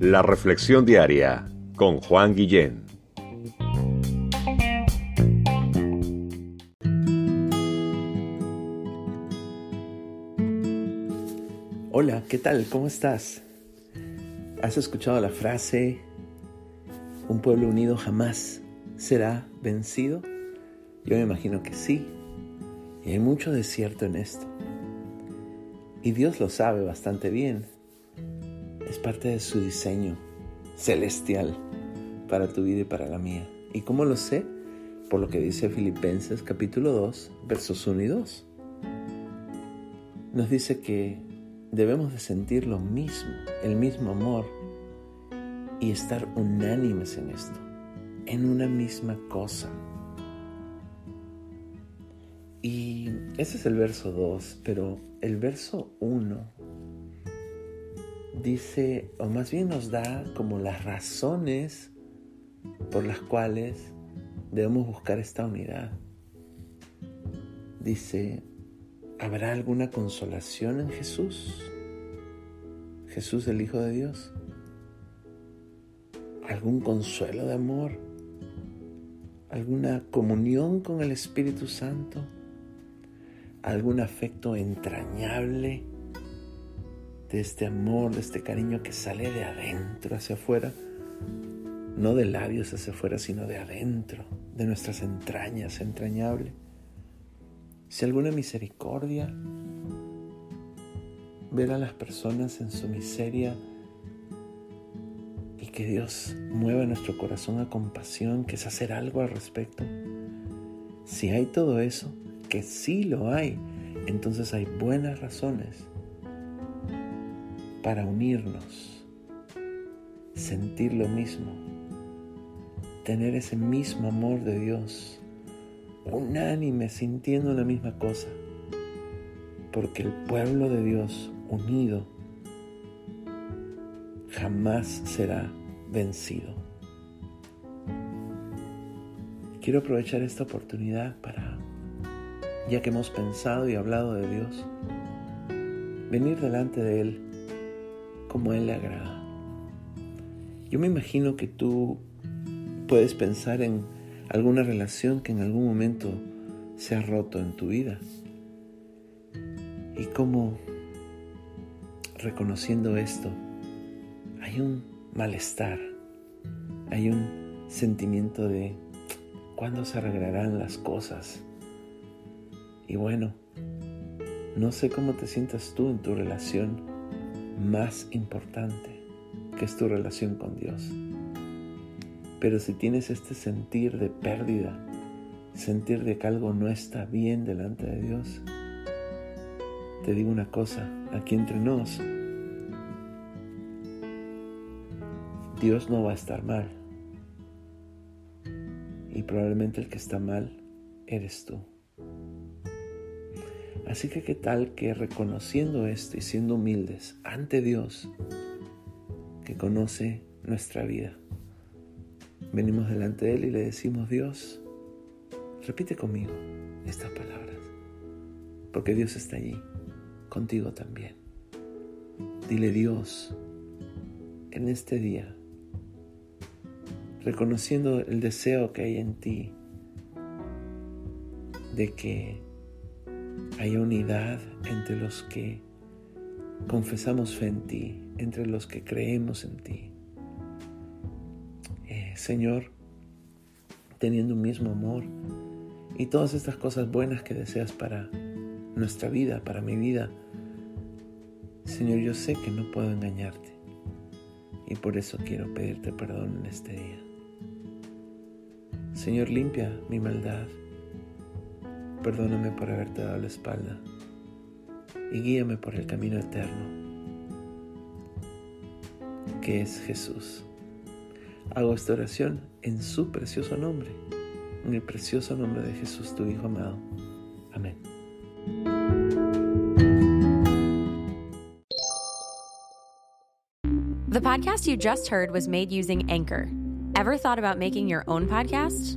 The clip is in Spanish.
La Reflexión Diaria con Juan Guillén. Hola, ¿qué tal? ¿Cómo estás? ¿Has escuchado la frase, un pueblo unido jamás será vencido? Yo me imagino que sí. Y hay mucho desierto en esto. Y Dios lo sabe bastante bien. Es parte de su diseño celestial para tu vida y para la mía. ¿Y cómo lo sé? Por lo que dice Filipenses capítulo 2, versos 1 y 2. Nos dice que debemos de sentir lo mismo, el mismo amor y estar unánimes en esto, en una misma cosa. Y ese es el verso 2, pero el verso 1 dice, o más bien nos da como las razones por las cuales debemos buscar esta unidad. Dice, ¿habrá alguna consolación en Jesús? Jesús el Hijo de Dios. ¿Algún consuelo de amor? ¿Alguna comunión con el Espíritu Santo? Algún afecto entrañable de este amor, de este cariño que sale de adentro hacia afuera, no de labios hacia afuera, sino de adentro, de nuestras entrañas, entrañable. Si alguna misericordia, ver a las personas en su miseria y que Dios mueva nuestro corazón a compasión, que es hacer algo al respecto. Si hay todo eso, sí lo hay, entonces hay buenas razones para unirnos, sentir lo mismo, tener ese mismo amor de Dios, unánime, sintiendo la misma cosa, porque el pueblo de Dios unido jamás será vencido. Quiero aprovechar esta oportunidad para ya que hemos pensado y hablado de Dios, venir delante de Él como Él le agrada. Yo me imagino que tú puedes pensar en alguna relación que en algún momento se ha roto en tu vida y cómo reconociendo esto hay un malestar, hay un sentimiento de cuándo se arreglarán las cosas y bueno, no sé cómo te sientas tú en tu relación más importante, que es tu relación con Dios. Pero si tienes este sentir de pérdida, sentir de que algo no está bien delante de Dios, te digo una cosa, aquí entre nos, Dios no va a estar mal. Y probablemente el que está mal eres tú. Así que qué tal que reconociendo esto y siendo humildes ante Dios, que conoce nuestra vida, venimos delante de Él y le decimos, Dios, repite conmigo estas palabras, porque Dios está allí, contigo también. Dile Dios, en este día, reconociendo el deseo que hay en ti de que haya unidad entre los que confesamos fe en ti, entre los que creemos en ti. Eh, Señor, teniendo un mismo amor y todas estas cosas buenas que deseas para nuestra vida, para mi vida, Señor, yo sé que no puedo engañarte y por eso quiero pedirte perdón en este día. Señor, limpia mi maldad Perdóname por haberte dado la espalda y guíame por el camino eterno, que es Jesús. Hago esta oración en su precioso nombre, en el precioso nombre de Jesús, tu Hijo amado. Amén. The podcast you just heard was made using Anchor. Ever thought about making your own podcast?